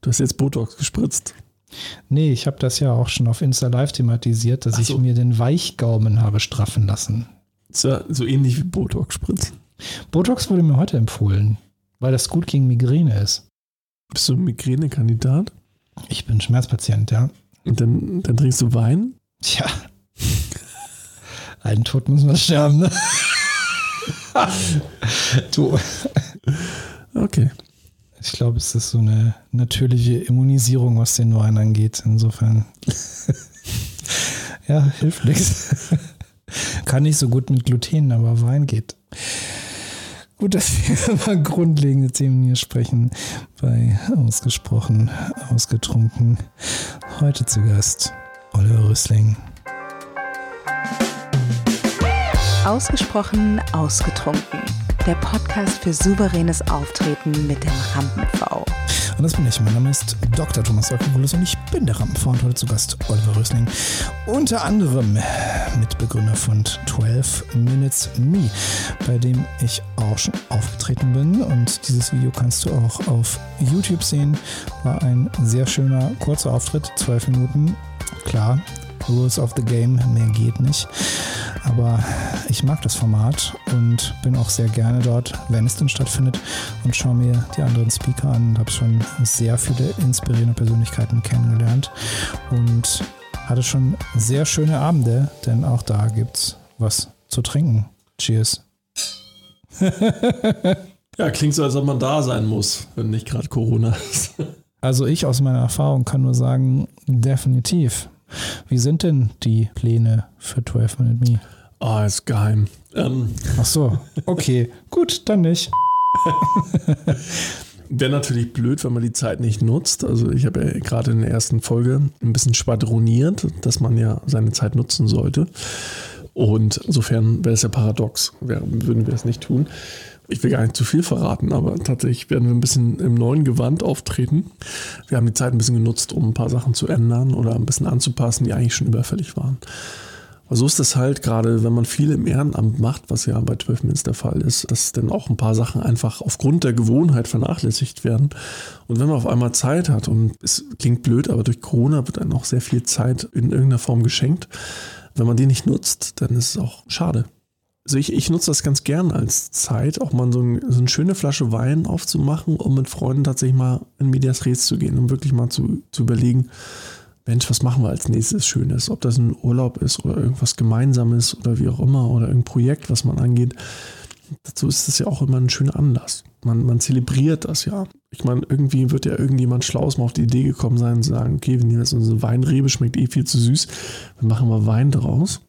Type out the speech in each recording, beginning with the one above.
Du hast jetzt Botox gespritzt. Nee, ich habe das ja auch schon auf Insta Live thematisiert, dass so. ich mir den Weichgaumen habe straffen lassen. Ja so ähnlich wie Botox spritzen. Botox wurde mir heute empfohlen, weil das gut gegen Migräne ist. Bist du ein Migräne-Kandidat? Ich bin Schmerzpatient, ja. Und dann, dann trinkst du Wein? Tja. Einen Tod muss man sterben, ne? du. Okay. Ich glaube, es ist so eine natürliche Immunisierung, was den Wein angeht. Insofern. ja, hilft nichts. Kann nicht so gut mit Gluten, aber Wein geht. Gut, dass wir über grundlegende Themen hier sprechen. Bei Ausgesprochen, Ausgetrunken. Heute zu Gast Oliver Rüssling. Ausgesprochen, Ausgetrunken der Podcast für souveränes Auftreten mit dem Rampen-V. Und das bin ich. Mein Name ist Dr. Thomas Ökopoulos und ich bin der Rampen-V und heute zu Gast Oliver Rösling. Unter anderem Mitbegründer von 12 Minutes Me, bei dem ich auch schon aufgetreten bin. Und dieses Video kannst du auch auf YouTube sehen. War ein sehr schöner, kurzer Auftritt, 12 Minuten. Klar, Rules of the Game, mehr geht nicht. Aber ich mag das Format und bin auch sehr gerne dort, wenn es denn stattfindet und schaue mir die anderen Speaker an und habe schon sehr viele inspirierende Persönlichkeiten kennengelernt und hatte schon sehr schöne Abende, denn auch da gibt es was zu trinken. Cheers. ja, klingt so, als ob man da sein muss, wenn nicht gerade Corona ist. Also ich aus meiner Erfahrung kann nur sagen, definitiv. Wie sind denn die Pläne für 12 Minute Me? Ah, oh, ist geheim. Ähm. Ach so, okay, gut, dann nicht. Wäre natürlich blöd, wenn man die Zeit nicht nutzt. Also ich habe ja gerade in der ersten Folge ein bisschen schwadroniert, dass man ja seine Zeit nutzen sollte. Und insofern wäre es ja paradox, würden wir es nicht tun. Ich will gar nicht zu viel verraten, aber tatsächlich werden wir ein bisschen im neuen Gewand auftreten. Wir haben die Zeit ein bisschen genutzt, um ein paar Sachen zu ändern oder ein bisschen anzupassen, die eigentlich schon überfällig waren. So ist es halt gerade, wenn man viel im Ehrenamt macht, was ja bei 12 Minutes der Fall ist, dass dann auch ein paar Sachen einfach aufgrund der Gewohnheit vernachlässigt werden. Und wenn man auf einmal Zeit hat, und es klingt blöd, aber durch Corona wird einem auch sehr viel Zeit in irgendeiner Form geschenkt. Wenn man die nicht nutzt, dann ist es auch schade. Also ich, ich nutze das ganz gern als Zeit, auch mal so, ein, so, eine schöne Flasche Wein aufzumachen, um mit Freunden tatsächlich mal in Medias Res zu gehen, um wirklich mal zu, zu überlegen, Mensch, was machen wir als nächstes Schönes? Ob das ein Urlaub ist oder irgendwas Gemeinsames oder wie auch immer oder irgendein Projekt, was man angeht. Dazu ist es ja auch immer ein schöner Anlass. Man, man zelebriert das ja. Ich meine, irgendwie wird ja irgendjemand Schlaues mal auf die Idee gekommen sein und sagen, okay, wenn jetzt unsere Weinrebe schmeckt eh viel zu süß, dann machen wir Wein draus.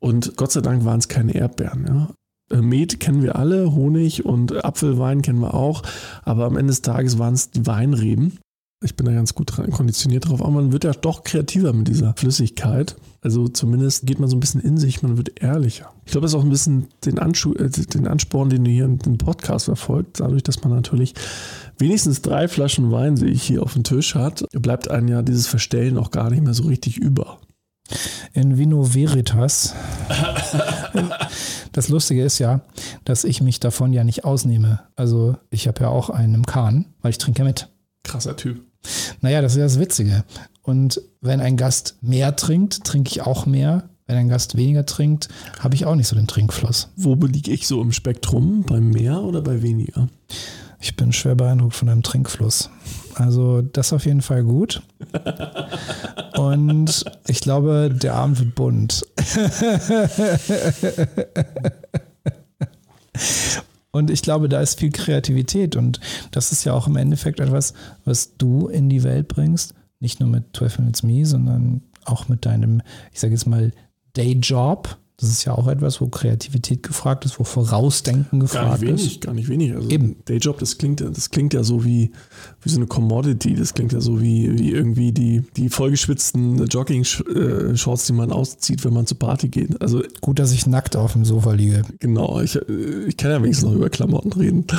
Und Gott sei Dank waren es keine Erdbeeren. Ja. Äh, Met kennen wir alle, Honig und Apfelwein kennen wir auch, aber am Ende des Tages waren es die Weinreben. Ich bin da ganz gut konditioniert drauf, aber man wird ja doch kreativer mit dieser Flüssigkeit. Also zumindest geht man so ein bisschen in sich, man wird ehrlicher. Ich glaube, das ist auch ein bisschen den, Anschu äh, den Ansporn, den du hier in dem Podcast verfolgt, dadurch, dass man natürlich wenigstens drei Flaschen Wein, sehe ich hier auf dem Tisch hat, bleibt einem ja dieses Verstellen auch gar nicht mehr so richtig über. In Vino Veritas. Das Lustige ist ja, dass ich mich davon ja nicht ausnehme. Also ich habe ja auch einen im Kahn, weil ich trinke mit. Krasser Typ. Naja, das ist das Witzige. Und wenn ein Gast mehr trinkt, trinke ich auch mehr. Wenn ein Gast weniger trinkt, habe ich auch nicht so den Trinkfluss. Wo liege ich so im Spektrum? Bei mehr oder bei weniger? Ich bin schwer beeindruckt von deinem Trinkfluss. Also das auf jeden Fall gut. Und ich glaube, der Abend wird bunt. Und ich glaube, da ist viel Kreativität. Und das ist ja auch im Endeffekt etwas, was du in die Welt bringst. Nicht nur mit 12 Minutes Me, sondern auch mit deinem, ich sage jetzt mal, Dayjob das ist ja auch etwas, wo Kreativität gefragt ist, wo Vorausdenken gefragt ist. Gar nicht wenig, gar nicht wenig. Also Eben. Dayjob, das klingt, das klingt ja so wie, wie so eine Commodity. Das klingt ja so wie, wie irgendwie die, die vollgeschwitzten Jogging-Shorts, die man auszieht, wenn man zur Party geht. Also Gut, dass ich nackt auf dem Sofa liege. Genau, ich, ich kann ja wenigstens noch über Klamotten reden.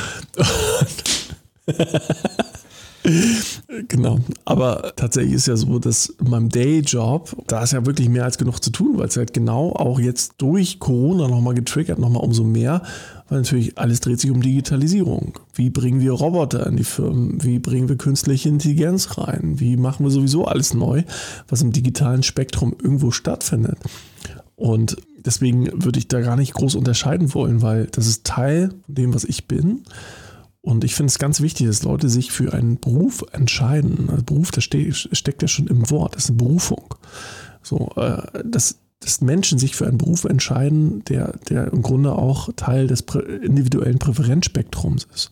genau. Aber tatsächlich ist ja so, dass in meinem Dayjob, da ist ja wirklich mehr als genug zu tun, weil es halt genau auch jetzt durch Corona nochmal getriggert, nochmal umso mehr, weil natürlich alles dreht sich um Digitalisierung. Wie bringen wir Roboter in die Firmen? Wie bringen wir künstliche Intelligenz rein? Wie machen wir sowieso alles neu, was im digitalen Spektrum irgendwo stattfindet? Und deswegen würde ich da gar nicht groß unterscheiden wollen, weil das ist Teil von dem, was ich bin. Und ich finde es ganz wichtig, dass Leute sich für einen Beruf entscheiden. Also Beruf, das ste steckt ja schon im Wort, das ist eine Berufung. So, äh, dass, dass Menschen sich für einen Beruf entscheiden, der, der im Grunde auch Teil des individuellen Präferenzspektrums ist.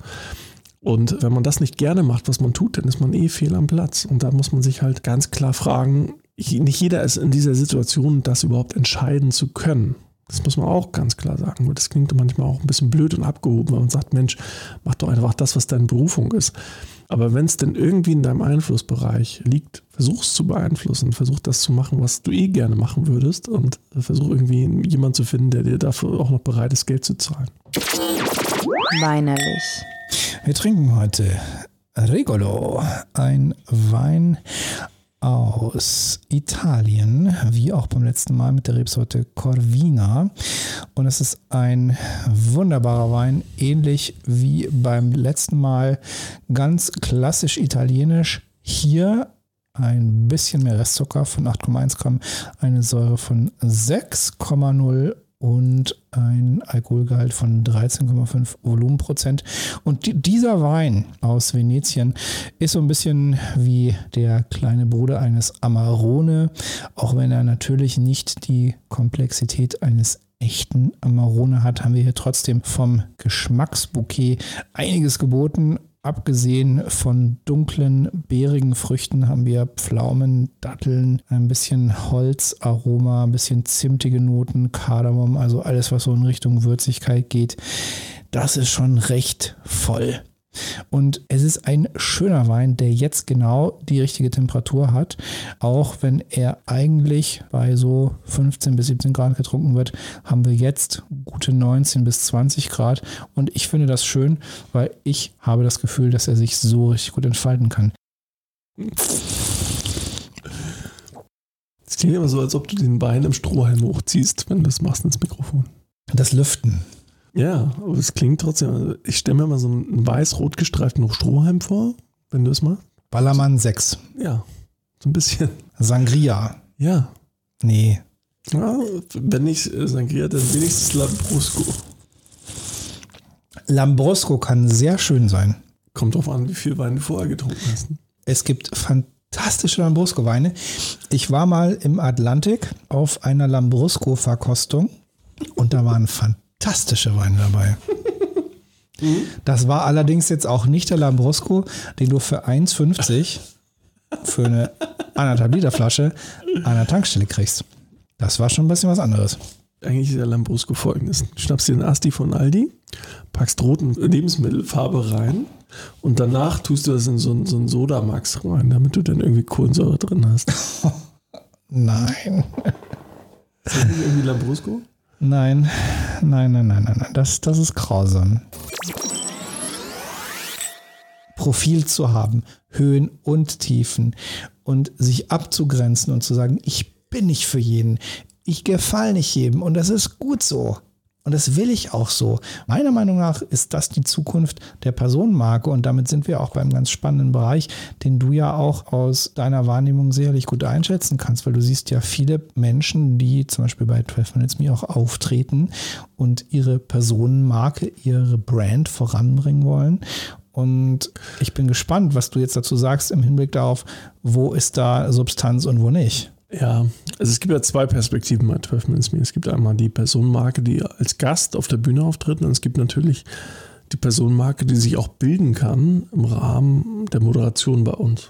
Und wenn man das nicht gerne macht, was man tut, dann ist man eh fehl am Platz. Und da muss man sich halt ganz klar fragen, nicht jeder ist in dieser Situation, das überhaupt entscheiden zu können. Das muss man auch ganz klar sagen. Das klingt manchmal auch ein bisschen blöd und abgehoben, weil man sagt, Mensch, mach doch einfach das, was deine Berufung ist. Aber wenn es denn irgendwie in deinem Einflussbereich liegt, versuch es zu beeinflussen, versuch das zu machen, was du eh gerne machen würdest und versuch irgendwie jemanden zu finden, der dir dafür auch noch bereit ist, Geld zu zahlen. Weinerlich. Wir trinken heute Regolo, ein Wein aus Italien, wie auch beim letzten Mal mit der Rebsorte Corvina. Und es ist ein wunderbarer Wein, ähnlich wie beim letzten Mal, ganz klassisch italienisch. Hier ein bisschen mehr Restzucker von 8,1 Gramm, eine Säure von 6,0 und ein Alkoholgehalt von 13,5 Volumenprozent. Und dieser Wein aus Venetien ist so ein bisschen wie der kleine Bruder eines Amarone, auch wenn er natürlich nicht die Komplexität eines echten Amarone hat, haben wir hier trotzdem vom Geschmacksbouquet einiges geboten. Abgesehen von dunklen, beerigen Früchten haben wir Pflaumen, Datteln, ein bisschen Holzaroma, ein bisschen zimtige Noten, Kardamom, also alles, was so in Richtung Würzigkeit geht. Das ist schon recht voll. Und es ist ein schöner Wein, der jetzt genau die richtige Temperatur hat. Auch wenn er eigentlich bei so 15 bis 17 Grad getrunken wird, haben wir jetzt gute 19 bis 20 Grad. Und ich finde das schön, weil ich habe das Gefühl, dass er sich so richtig gut entfalten kann. Es klingt immer so, als ob du den Bein im Strohhalm hochziehst, wenn du das machst ins Mikrofon. Das Lüften. Ja, aber es klingt trotzdem. Also ich stelle mir mal so einen weiß-rot gestreiften Strohhalm vor, wenn du es machst. Ballermann 6. Ja, so ein bisschen. Sangria. Ja. Nee. ja wenn nicht äh, Sangria, dann wenigstens Lambrusco. Lambrusco kann sehr schön sein. Kommt drauf an, wie viel Wein du vorher getrunken hast. Es gibt fantastische Lambrusco-Weine. Ich war mal im Atlantik auf einer Lambrusco-Verkostung und da waren fantastische Weine dabei. Das war allerdings jetzt auch nicht der Lambrusco, den du für 1,50 für eine anderthalb Liter Flasche an der Tankstelle kriegst. Das war schon ein bisschen was anderes. Eigentlich ist der Lambrusco folgendes. Du schnappst dir einen Asti von Aldi, packst roten Lebensmittelfarbe rein und danach tust du das in so einen, so einen Sodamax rein, damit du dann irgendwie Kohlensäure drin hast. Nein. Ist das nicht irgendwie Lambrusco? Nein, nein, nein, nein, nein. Das, das ist grausam. Profil zu haben, Höhen und Tiefen und sich abzugrenzen und zu sagen, ich bin nicht für jeden, ich gefalle nicht jedem und das ist gut so. Und das will ich auch so. Meiner Meinung nach ist das die Zukunft der Personenmarke und damit sind wir auch beim ganz spannenden Bereich, den du ja auch aus deiner Wahrnehmung sicherlich gut einschätzen kannst, weil du siehst ja viele Menschen, die zum Beispiel bei 12 Minutes Me auch auftreten und ihre Personenmarke, ihre Brand voranbringen wollen. Und ich bin gespannt, was du jetzt dazu sagst im Hinblick darauf, wo ist da Substanz und wo nicht. Ja, also es gibt ja zwei Perspektiven bei 12 Minutes Me. Es gibt einmal die Personenmarke, die als Gast auf der Bühne auftritt und es gibt natürlich die Personenmarke, die sich auch bilden kann im Rahmen der Moderation bei uns.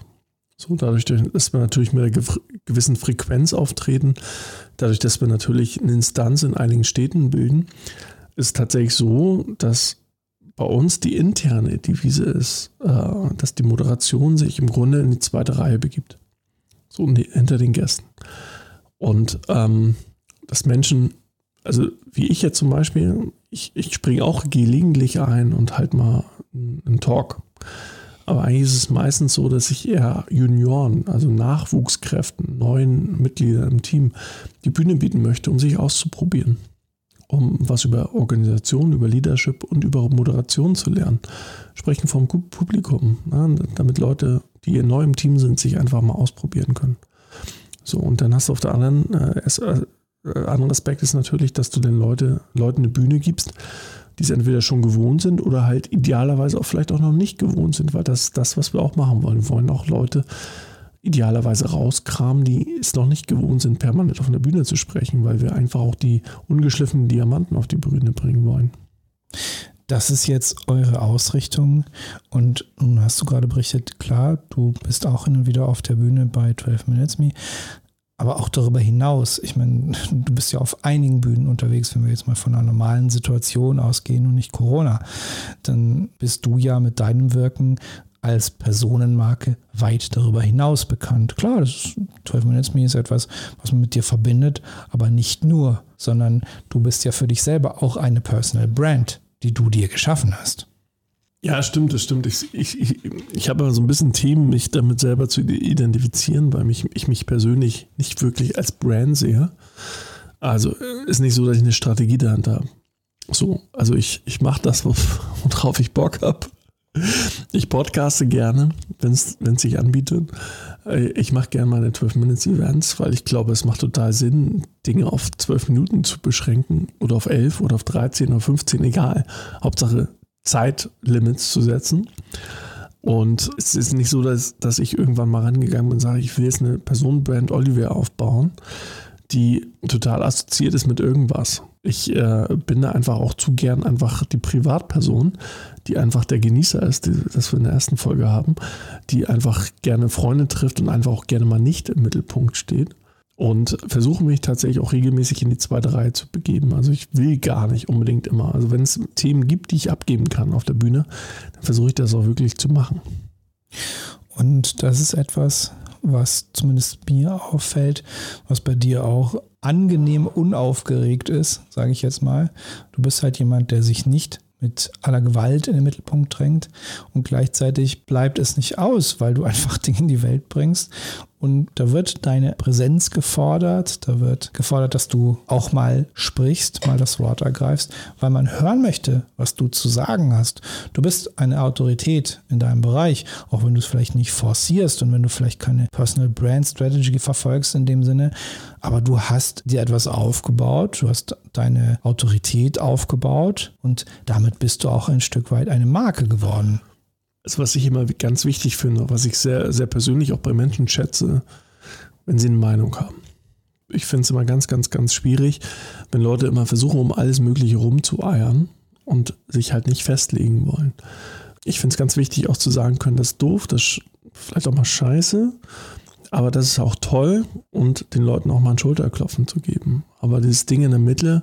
So, dadurch, dass wir natürlich mit einer gewissen Frequenz auftreten, dadurch, dass wir natürlich eine Instanz in einigen Städten bilden, ist tatsächlich so, dass bei uns die interne Devise ist, äh, dass die Moderation sich im Grunde in die zweite Reihe begibt so hinter den Gästen. Und ähm, dass Menschen, also wie ich jetzt zum Beispiel, ich, ich springe auch gelegentlich ein und halt mal einen Talk. Aber eigentlich ist es meistens so, dass ich eher Junioren, also Nachwuchskräften, neuen Mitgliedern im Team die Bühne bieten möchte, um sich auszuprobieren. Um was über Organisation, über Leadership und über Moderation zu lernen. Sprechen vom Publikum, ja, damit Leute, die neu im Team sind, sich einfach mal ausprobieren können. So, und dann hast du auf der anderen, äh, äh, anderen Aspekt ist natürlich, dass du den Leute, Leuten eine Bühne gibst, die es entweder schon gewohnt sind oder halt idealerweise auch vielleicht auch noch nicht gewohnt sind, weil das ist das, was wir auch machen wollen. Wir wollen auch Leute idealerweise rauskramen, die es noch nicht gewohnt sind, permanent auf einer Bühne zu sprechen, weil wir einfach auch die ungeschliffenen Diamanten auf die Bühne bringen wollen. Das ist jetzt eure Ausrichtung und nun hast du gerade berichtet, klar, du bist auch hin und wieder auf der Bühne bei 12 Minutes Me aber auch darüber hinaus. Ich meine, du bist ja auf einigen Bühnen unterwegs, wenn wir jetzt mal von einer normalen Situation ausgehen und nicht Corona. Dann bist du ja mit deinem Wirken als Personenmarke weit darüber hinaus bekannt. Klar, das ist, 12 Minutes ist etwas, was man mit dir verbindet, aber nicht nur, sondern du bist ja für dich selber auch eine Personal Brand, die du dir geschaffen hast. Ja, stimmt, das stimmt. Ich, ich, ich, ich habe so ein bisschen Themen, mich damit selber zu identifizieren, weil mich, ich mich persönlich nicht wirklich als Brand sehe. Also äh, ist nicht so, dass ich eine Strategie dahinter habe. So, also ich, ich mache das, worauf ich Bock habe. Ich podcaste gerne, wenn es sich anbietet. Äh, ich mache gerne meine 12-Minutes-Events, weil ich glaube, es macht total Sinn, Dinge auf 12 Minuten zu beschränken oder auf 11 oder auf 13 oder 15, egal. Hauptsache Zeitlimits zu setzen. Und es ist nicht so, dass, dass ich irgendwann mal rangegangen bin und sage, ich will jetzt eine Personenbrand Oliver aufbauen, die total assoziiert ist mit irgendwas. Ich äh, bin da einfach auch zu gern einfach die Privatperson, die einfach der Genießer ist, die, das wir in der ersten Folge haben, die einfach gerne Freunde trifft und einfach auch gerne mal nicht im Mittelpunkt steht und versuche mich tatsächlich auch regelmäßig in die zweite Reihe zu begeben. Also ich will gar nicht unbedingt immer. Also wenn es Themen gibt, die ich abgeben kann auf der Bühne, dann versuche ich das auch wirklich zu machen. Und das ist etwas, was zumindest mir auffällt, was bei dir auch angenehm unaufgeregt ist, sage ich jetzt mal. Du bist halt jemand, der sich nicht mit aller Gewalt in den Mittelpunkt drängt und gleichzeitig bleibt es nicht aus, weil du einfach Dinge in die Welt bringst und da wird deine Präsenz gefordert, da wird gefordert, dass du auch mal sprichst, mal das Wort ergreifst, weil man hören möchte, was du zu sagen hast. Du bist eine Autorität in deinem Bereich, auch wenn du es vielleicht nicht forcierst und wenn du vielleicht keine Personal Brand Strategy verfolgst in dem Sinne, aber du hast dir etwas aufgebaut, du hast deine Autorität aufgebaut und damit bist du auch ein Stück weit eine Marke geworden ist, was ich immer ganz wichtig finde, was ich sehr, sehr persönlich auch bei Menschen schätze, wenn sie eine Meinung haben. Ich finde es immer ganz, ganz, ganz schwierig, wenn Leute immer versuchen, um alles Mögliche rumzueiern und sich halt nicht festlegen wollen. Ich finde es ganz wichtig, auch zu sagen können, das ist doof, das ist vielleicht auch mal scheiße, aber das ist auch toll und den Leuten auch mal ein Schulterklopfen zu geben. Aber dieses Ding in der Mitte,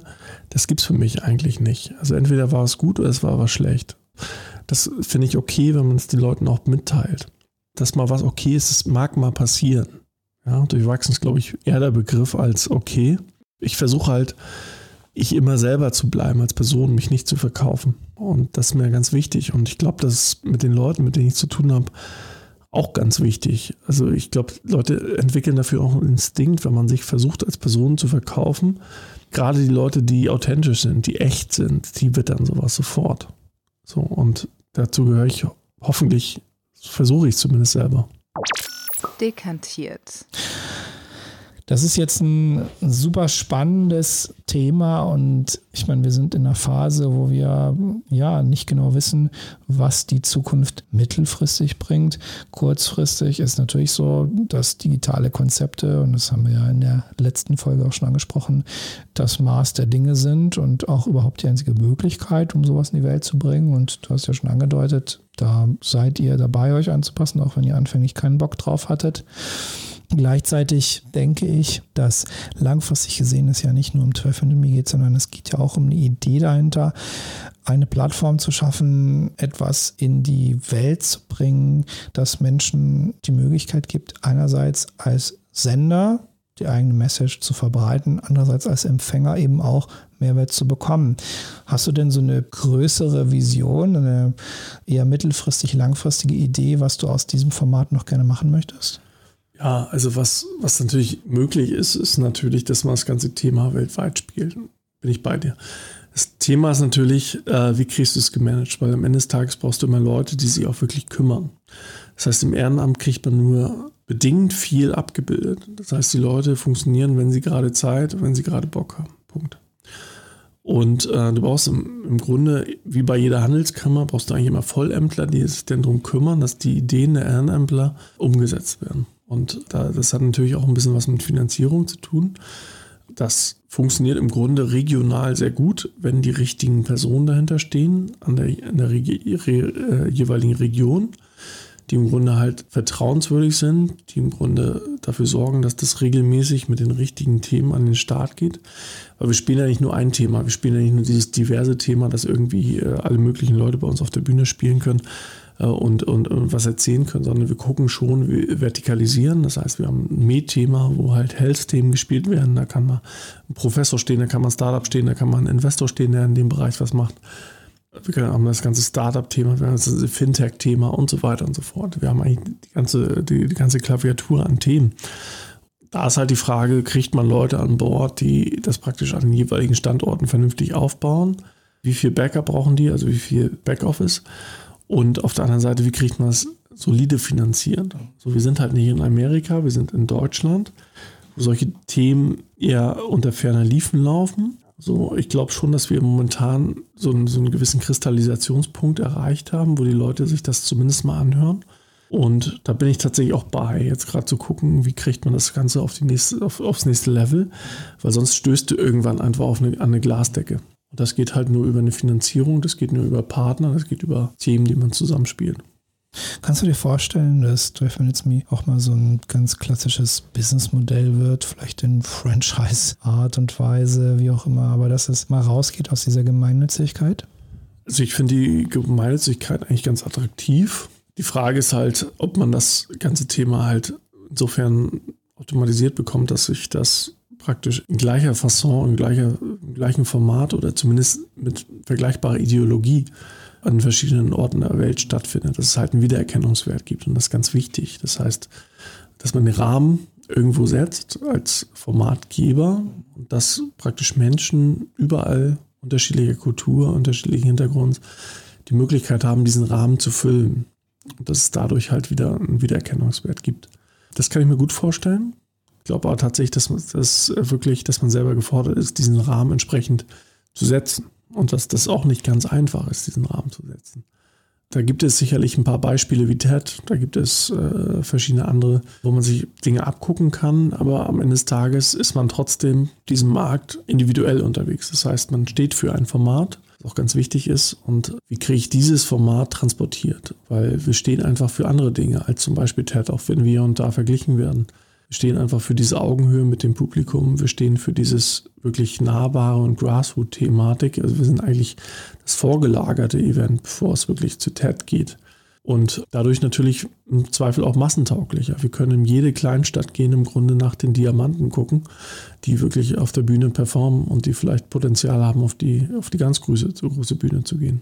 das gibt es für mich eigentlich nicht. Also entweder war es gut oder es war was schlecht. Das finde ich okay, wenn man es den Leuten auch mitteilt. Dass mal was okay ist, es mag mal passieren. Ja, durchwachsen ist, glaube ich, eher der Begriff als okay. Ich versuche halt, ich immer selber zu bleiben als Person, mich nicht zu verkaufen. Und das ist mir ganz wichtig. Und ich glaube, das ist mit den Leuten, mit denen ich zu tun habe, auch ganz wichtig. Also ich glaube, Leute entwickeln dafür auch einen Instinkt, wenn man sich versucht, als Person zu verkaufen. Gerade die Leute, die authentisch sind, die echt sind, die wittern sowas sofort. So, und dazu gehöre ich hoffentlich, versuche ich zumindest selber. Dekantiert. Das ist jetzt ein super spannendes Thema und ich meine, wir sind in einer Phase, wo wir ja nicht genau wissen, was die Zukunft mittelfristig bringt. Kurzfristig ist natürlich so, dass digitale Konzepte, und das haben wir ja in der letzten Folge auch schon angesprochen, das Maß der Dinge sind und auch überhaupt die einzige Möglichkeit, um sowas in die Welt zu bringen. Und du hast ja schon angedeutet, da seid ihr dabei, euch anzupassen, auch wenn ihr anfänglich keinen Bock drauf hattet. Gleichzeitig denke ich, dass langfristig gesehen es ja nicht nur um 12 Me geht, sondern es geht ja auch um eine Idee dahinter, eine Plattform zu schaffen, etwas in die Welt zu bringen, das Menschen die Möglichkeit gibt, einerseits als Sender die eigene Message zu verbreiten, andererseits als Empfänger eben auch Mehrwert zu bekommen. Hast du denn so eine größere Vision, eine eher mittelfristig, langfristige Idee, was du aus diesem Format noch gerne machen möchtest? Ja, also was, was natürlich möglich ist, ist natürlich, dass man das ganze Thema weltweit spielt. Bin ich bei dir. Das Thema ist natürlich, äh, wie kriegst du es gemanagt? Weil am Ende des Tages brauchst du immer Leute, die sich auch wirklich kümmern. Das heißt, im Ehrenamt kriegt man nur bedingt viel abgebildet. Das heißt, die Leute funktionieren, wenn sie gerade Zeit, wenn sie gerade Bock haben. Punkt. Und äh, du brauchst im, im, Grunde, wie bei jeder Handelskammer, brauchst du eigentlich immer Vollämtler, die sich dann darum kümmern, dass die Ideen der Ehrenämtler umgesetzt werden. Und da, das hat natürlich auch ein bisschen was mit Finanzierung zu tun. Das funktioniert im Grunde regional sehr gut, wenn die richtigen Personen dahinter stehen, an der, in der Regi re, äh, jeweiligen Region die im Grunde halt vertrauenswürdig sind, die im Grunde dafür sorgen, dass das regelmäßig mit den richtigen Themen an den Start geht. Weil wir spielen ja nicht nur ein Thema, wir spielen ja nicht nur dieses diverse Thema, dass irgendwie äh, alle möglichen Leute bei uns auf der Bühne spielen können und, und, und was erzählen können, sondern wir gucken schon, wir vertikalisieren. Das heißt, wir haben ein Med-Thema, wo halt Health-Themen gespielt werden. Da kann man ein Professor stehen, da kann man ein Startup stehen, da kann man ein Investor stehen, der in dem Bereich was macht wir haben das ganze Startup-Thema, wir haben das Fintech-Thema und so weiter und so fort. Wir haben eigentlich die ganze, die, die ganze Klaviatur an Themen. Da ist halt die Frage, kriegt man Leute an Bord, die das praktisch an den jeweiligen Standorten vernünftig aufbauen? Wie viel Backup brauchen die, also wie viel Backoffice? Und auf der anderen Seite, wie kriegt man das solide finanziert? So, wir sind halt nicht in Amerika, wir sind in Deutschland, wo solche Themen eher unter ferner Liefen laufen. So, ich glaube schon, dass wir momentan so einen, so einen gewissen Kristallisationspunkt erreicht haben, wo die Leute sich das zumindest mal anhören. Und da bin ich tatsächlich auch bei, jetzt gerade zu gucken, wie kriegt man das Ganze auf die nächste, auf, aufs nächste Level, weil sonst stößt du irgendwann einfach auf eine, an eine Glasdecke. Und das geht halt nur über eine Finanzierung, das geht nur über Partner, das geht über Themen, die man zusammenspielt. Kannst du dir vorstellen, dass 12 Minutes Me auch mal so ein ganz klassisches Businessmodell wird, vielleicht in Franchise-Art und Weise, wie auch immer, aber dass es mal rausgeht aus dieser Gemeinnützigkeit? Also ich finde die Gemeinnützigkeit eigentlich ganz attraktiv. Die Frage ist halt, ob man das ganze Thema halt insofern automatisiert bekommt, dass sich das praktisch in gleicher Fasson, in, gleicher, gleichen Format oder zumindest mit vergleichbarer Ideologie an verschiedenen Orten der Welt stattfindet, dass es halt einen Wiedererkennungswert gibt. Und das ist ganz wichtig. Das heißt, dass man den Rahmen irgendwo setzt als Formatgeber und dass praktisch Menschen überall unterschiedlicher Kultur, unterschiedlichen Hintergrunds die Möglichkeit haben, diesen Rahmen zu füllen. Und dass es dadurch halt wieder einen Wiedererkennungswert gibt. Das kann ich mir gut vorstellen. Ich glaube aber tatsächlich, dass, man, dass wirklich, dass man selber gefordert ist, diesen Rahmen entsprechend zu setzen. Und dass das auch nicht ganz einfach ist, diesen Rahmen zu setzen. Da gibt es sicherlich ein paar Beispiele wie TED, da gibt es äh, verschiedene andere, wo man sich Dinge abgucken kann, aber am Ende des Tages ist man trotzdem diesem Markt individuell unterwegs. Das heißt, man steht für ein Format, was auch ganz wichtig ist. Und wie kriege ich dieses Format transportiert? Weil wir stehen einfach für andere Dinge als zum Beispiel TED, auch wenn wir und da verglichen werden. Wir stehen einfach für diese Augenhöhe mit dem Publikum. Wir stehen für dieses wirklich nahbare und Grassroot-Thematik. Also wir sind eigentlich das vorgelagerte Event, bevor es wirklich zu TED geht. Und dadurch natürlich im Zweifel auch massentauglicher. Wir können in jede Kleinstadt gehen, im Grunde nach den Diamanten gucken, die wirklich auf der Bühne performen und die vielleicht Potenzial haben, auf die, auf die ganz große, große Bühne zu gehen.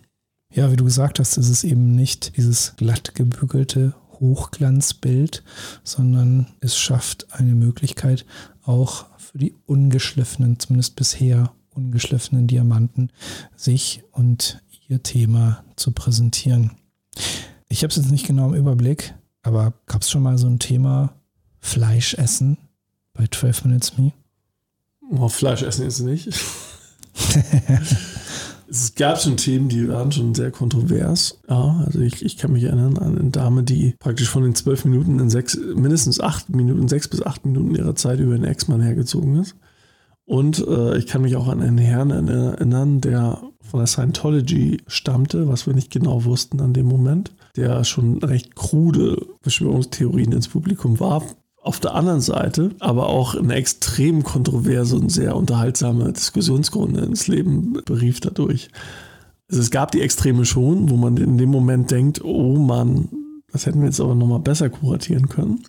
Ja, wie du gesagt hast, ist es eben nicht dieses glatt gebügelte Hochglanzbild, sondern es schafft eine Möglichkeit, auch für die ungeschliffenen, zumindest bisher ungeschliffenen Diamanten, sich und ihr Thema zu präsentieren. Ich habe es jetzt nicht genau im Überblick, aber gab es schon mal so ein Thema Fleisch essen bei 12 Minutes Me? Oh, Fleisch essen ist nicht. Es gab schon Themen, die waren schon sehr kontrovers. Ja, also ich, ich kann mich erinnern an eine Dame, die praktisch von den zwölf Minuten in sechs, mindestens acht Minuten, sechs bis acht Minuten ihrer Zeit über den Ex-Mann hergezogen ist. Und äh, ich kann mich auch an einen Herrn erinnern, der von der Scientology stammte, was wir nicht genau wussten an dem Moment, der schon recht krude Verschwörungstheorien ins Publikum warf, auf der anderen Seite aber auch eine extrem kontroverse und sehr unterhaltsame Diskussionsgründe ins Leben berief dadurch. Also es gab die Extreme schon, wo man in dem Moment denkt, oh Mann, das hätten wir jetzt aber nochmal besser kuratieren können.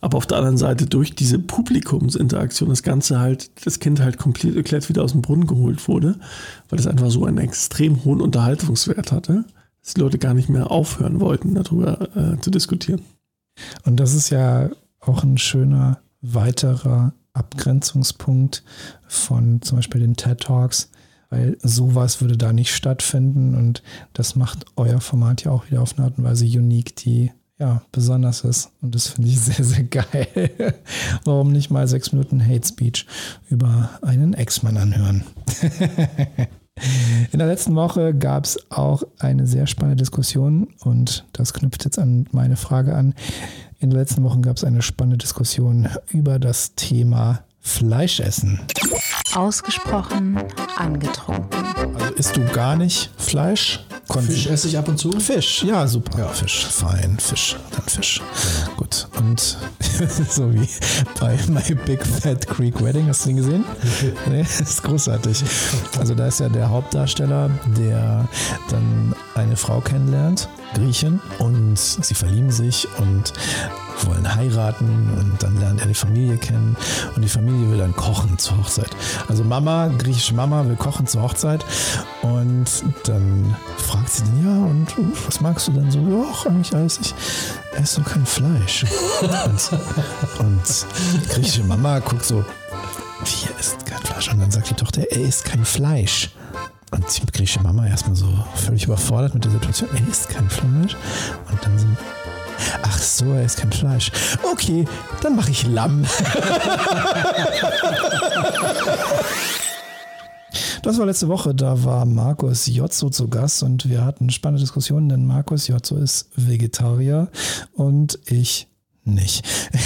Aber auf der anderen Seite durch diese Publikumsinteraktion das Ganze halt, das Kind halt komplett erklärt wieder aus dem Brunnen geholt wurde, weil es einfach so einen extrem hohen Unterhaltungswert hatte, dass die Leute gar nicht mehr aufhören wollten, darüber äh, zu diskutieren. Und das ist ja auch ein schöner weiterer Abgrenzungspunkt von zum Beispiel den TED Talks, weil sowas würde da nicht stattfinden und das macht euer Format ja auch wieder auf eine Art und Weise unique, die ja besonders ist und das finde ich sehr, sehr geil. Warum nicht mal sechs Minuten Hate Speech über einen Ex-Mann anhören? In der letzten Woche gab es auch eine sehr spannende Diskussion und das knüpft jetzt an meine Frage an. In den letzten Wochen gab es eine spannende Diskussion über das Thema Fleischessen. Ausgesprochen angetrunken. Also isst du gar nicht Fleisch? Fisch esse ich ab und zu. Fisch, ja, super. Ja, Fisch, fein, Fisch, dann Fisch. Gut. Und so wie bei My Big Fat Creek Wedding, hast du den gesehen? nee, ist großartig. Also da ist ja der Hauptdarsteller, der dann eine Frau kennenlernt, Griechin, und sie verlieben sich und wollen heiraten und dann lernt er die Familie kennen und die Familie will dann kochen zur Hochzeit. Also Mama, griechische Mama will kochen zur Hochzeit und dann fragt sie den, ja und was magst du denn so? Auch eigentlich alles. Ich esse so kein Fleisch. und, und die griechische Mama guckt so, wie er isst kein Fleisch? Und dann sagt die Tochter, er isst kein Fleisch. Und die griechische Mama erstmal so völlig überfordert mit der Situation, er isst kein Fleisch. Und dann so, Ach so, er ist kein Fleisch. Okay, dann mache ich Lamm. Das war letzte Woche, da war Markus Jotzo zu Gast und wir hatten spannende Diskussionen, denn Markus Jotzo ist Vegetarier und ich nicht.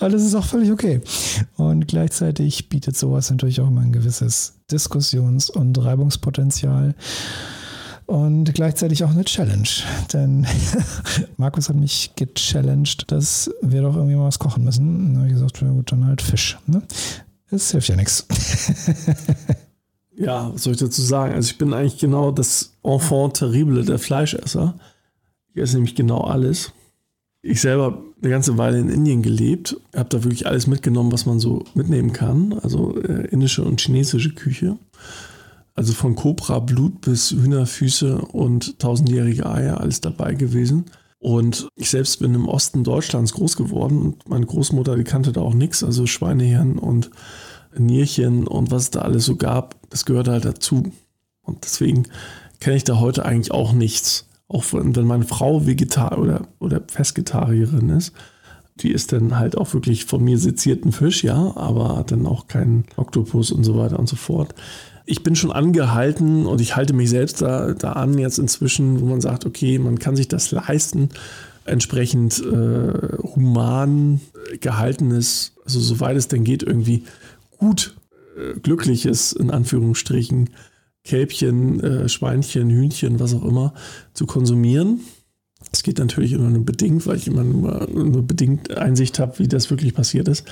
Aber das ist auch völlig okay. Und gleichzeitig bietet sowas natürlich auch immer ein gewisses Diskussions- und Reibungspotenzial und gleichzeitig auch eine Challenge. Denn Markus hat mich gechallenged, dass wir doch irgendwie mal was kochen müssen. Und dann habe ich gesagt, ja gut, dann halt Fisch. Ne? Das hilft ja nichts. Ja, was soll ich dazu sagen? Also ich bin eigentlich genau das Enfant terrible der Fleischesser. Ich esse nämlich genau alles. Ich selber habe eine ganze Weile in Indien gelebt, habe da wirklich alles mitgenommen, was man so mitnehmen kann. Also äh, indische und chinesische Küche. Also von Cobra Blut bis Hühnerfüße und tausendjährige Eier, alles dabei gewesen. Und ich selbst bin im Osten Deutschlands groß geworden und meine Großmutter, die kannte da auch nichts, also Schweinehirn und Nierchen und was es da alles so gab, das gehört halt dazu. Und deswegen kenne ich da heute eigentlich auch nichts. Auch wenn, meine Frau Vegetar oder, oder Festgetarierin ist, die ist dann halt auch wirklich von mir sezierten Fisch, ja, aber dann auch keinen Oktopus und so weiter und so fort ich bin schon angehalten und ich halte mich selbst da, da an jetzt inzwischen, wo man sagt, okay, man kann sich das leisten, entsprechend äh, human gehaltenes, also soweit es denn geht, irgendwie gut äh, glückliches, in Anführungsstrichen, Kälbchen, äh, Schweinchen, Hühnchen, was auch immer, zu konsumieren. Es geht natürlich immer nur bedingt, weil ich immer nur, nur bedingt Einsicht habe, wie das wirklich passiert ist.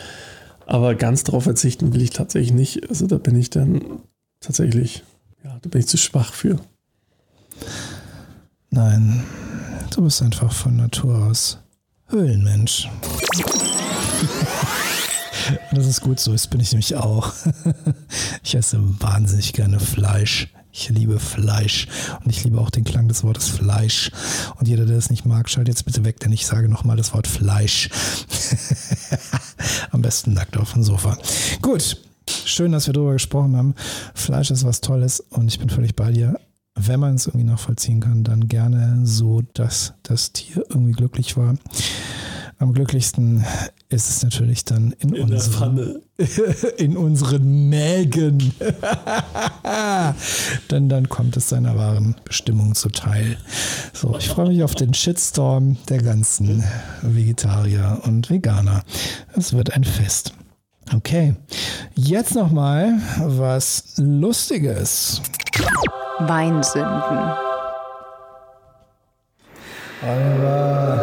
Aber ganz darauf verzichten will ich tatsächlich nicht. Also da bin ich dann tatsächlich, ja, da bin ich zu schwach für. Nein, du bist einfach von Natur aus Höhlenmensch. das ist gut so, das bin ich nämlich auch. Ich esse wahnsinnig gerne Fleisch. Ich liebe Fleisch und ich liebe auch den Klang des Wortes Fleisch. Und jeder, der es nicht mag, schaltet jetzt bitte weg, denn ich sage nochmal das Wort Fleisch. Am besten nackt auf dem Sofa. Gut, Schön, dass wir darüber gesprochen haben. Fleisch ist was Tolles und ich bin völlig bei dir. Wenn man es irgendwie nachvollziehen kann, dann gerne so, dass das Tier irgendwie glücklich war. Am glücklichsten ist es natürlich dann in, in unseren, in unseren Mägen. Denn dann kommt es seiner wahren Bestimmung zuteil. So, ich freue mich auf den Shitstorm der ganzen Vegetarier und Veganer. Es wird ein Fest. Okay, jetzt noch mal was Lustiges. Weinsünden. Oliver,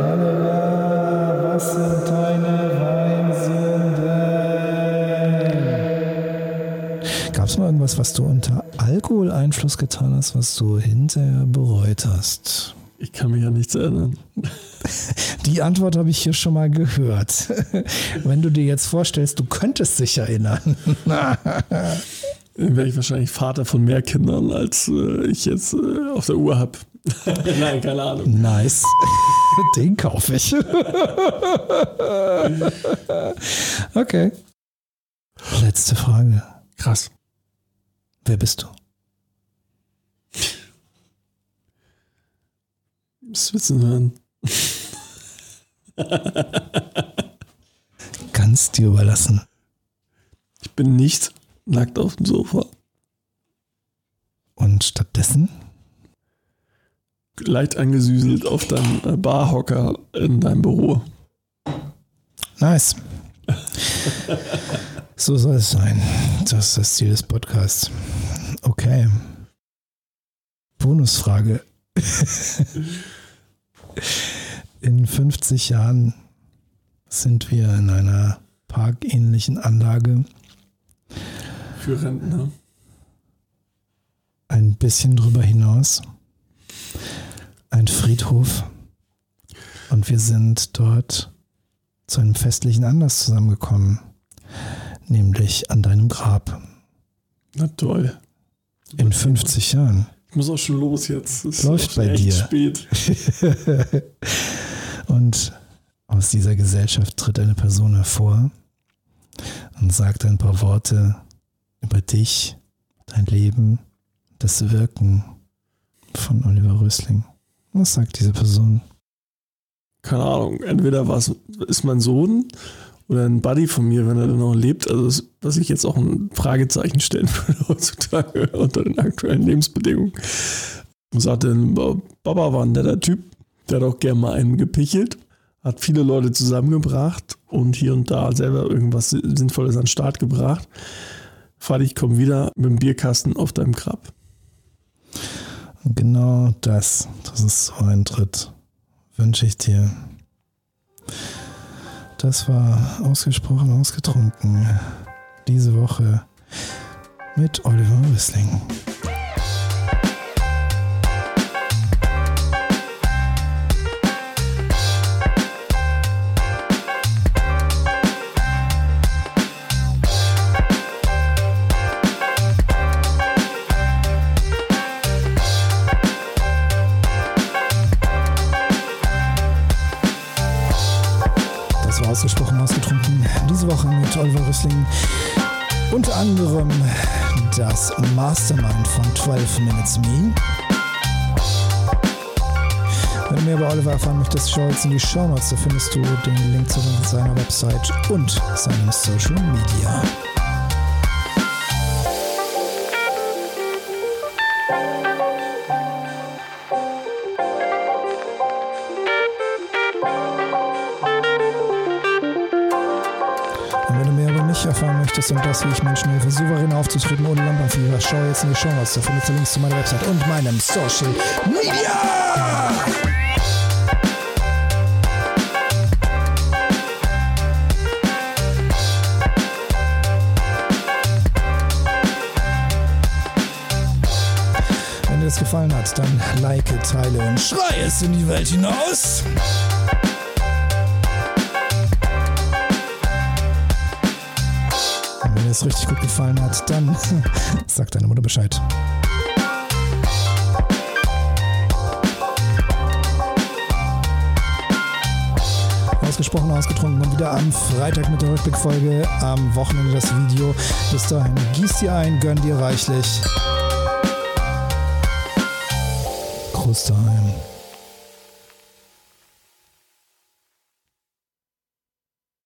Oliver, was sind deine Weinsünden? Gab es mal irgendwas, was du unter Alkoholeinfluss getan hast, was du hinterher bereut hast? Ich kann mich ja nichts erinnern. Die Antwort habe ich hier schon mal gehört. Wenn du dir jetzt vorstellst, du könntest dich erinnern. Wäre ich wahrscheinlich Vater von mehr Kindern, als äh, ich jetzt äh, auf der Uhr habe. Nein, keine Ahnung. Nice. Den kaufe ich. okay. Letzte Frage. Krass. Wer bist du? Das wissen hören. Ganz dir überlassen. Ich bin nicht nackt auf dem Sofa. Und stattdessen? Leicht angesüßelt auf deinem äh, Barhocker in deinem Büro. Nice. so soll es sein. Das ist das Ziel des Podcasts. Okay. Bonusfrage. In 50 Jahren sind wir in einer parkähnlichen Anlage Für Rentner. ein bisschen drüber hinaus. Ein Friedhof. Und wir sind dort zu einem festlichen Anlass zusammengekommen. Nämlich an deinem Grab. Na toll. In 50 Jahren. Ich muss auch schon los jetzt. Es Läuft bei dir. spät. Und aus dieser Gesellschaft tritt eine Person hervor und sagt ein paar Worte über dich, dein Leben, das Wirken von Oliver Rösling. Was sagt diese Person? Keine Ahnung. Entweder war es, ist mein Sohn oder ein Buddy von mir, wenn er dann noch lebt. Also, was ich jetzt auch ein Fragezeichen stellen würde heutzutage unter den aktuellen Lebensbedingungen. Und sagte, Baba war ein netter Typ. Der hat auch gerne mal einen gepichelt. Hat viele Leute zusammengebracht und hier und da selber irgendwas Sinnvolles an den Start gebracht. Vati, ich komme wieder mit dem Bierkasten auf deinem Grab. Genau das, dass es so eintritt, wünsche ich dir. Das war ausgesprochen ausgetrunken. Diese Woche mit Oliver Wissling. Anderem das Mastermind von 12 Minutes Me. Wenn du mehr über Oliver erfahren möchtest, schau jetzt in die Show Notes. Da findest du den Link zu seiner Website und seinem Social Media. Das, wie ich Menschen helfe, souverän aufzutreten ohne Lampenfieber, schau jetzt in die Show Notes. Da findest du Links zu meiner Website und meinem Social Media. Wenn dir das gefallen hat, dann like, teile und schrei es in die Welt hinaus. Es richtig gut gefallen hat, dann sag deiner Mutter Bescheid. Ausgesprochen, ausgetrunken und wieder am Freitag mit der Rückblickfolge, am Wochenende das Video. Bis dahin, gieß dir ein, gönn dir reichlich. Groß daheim.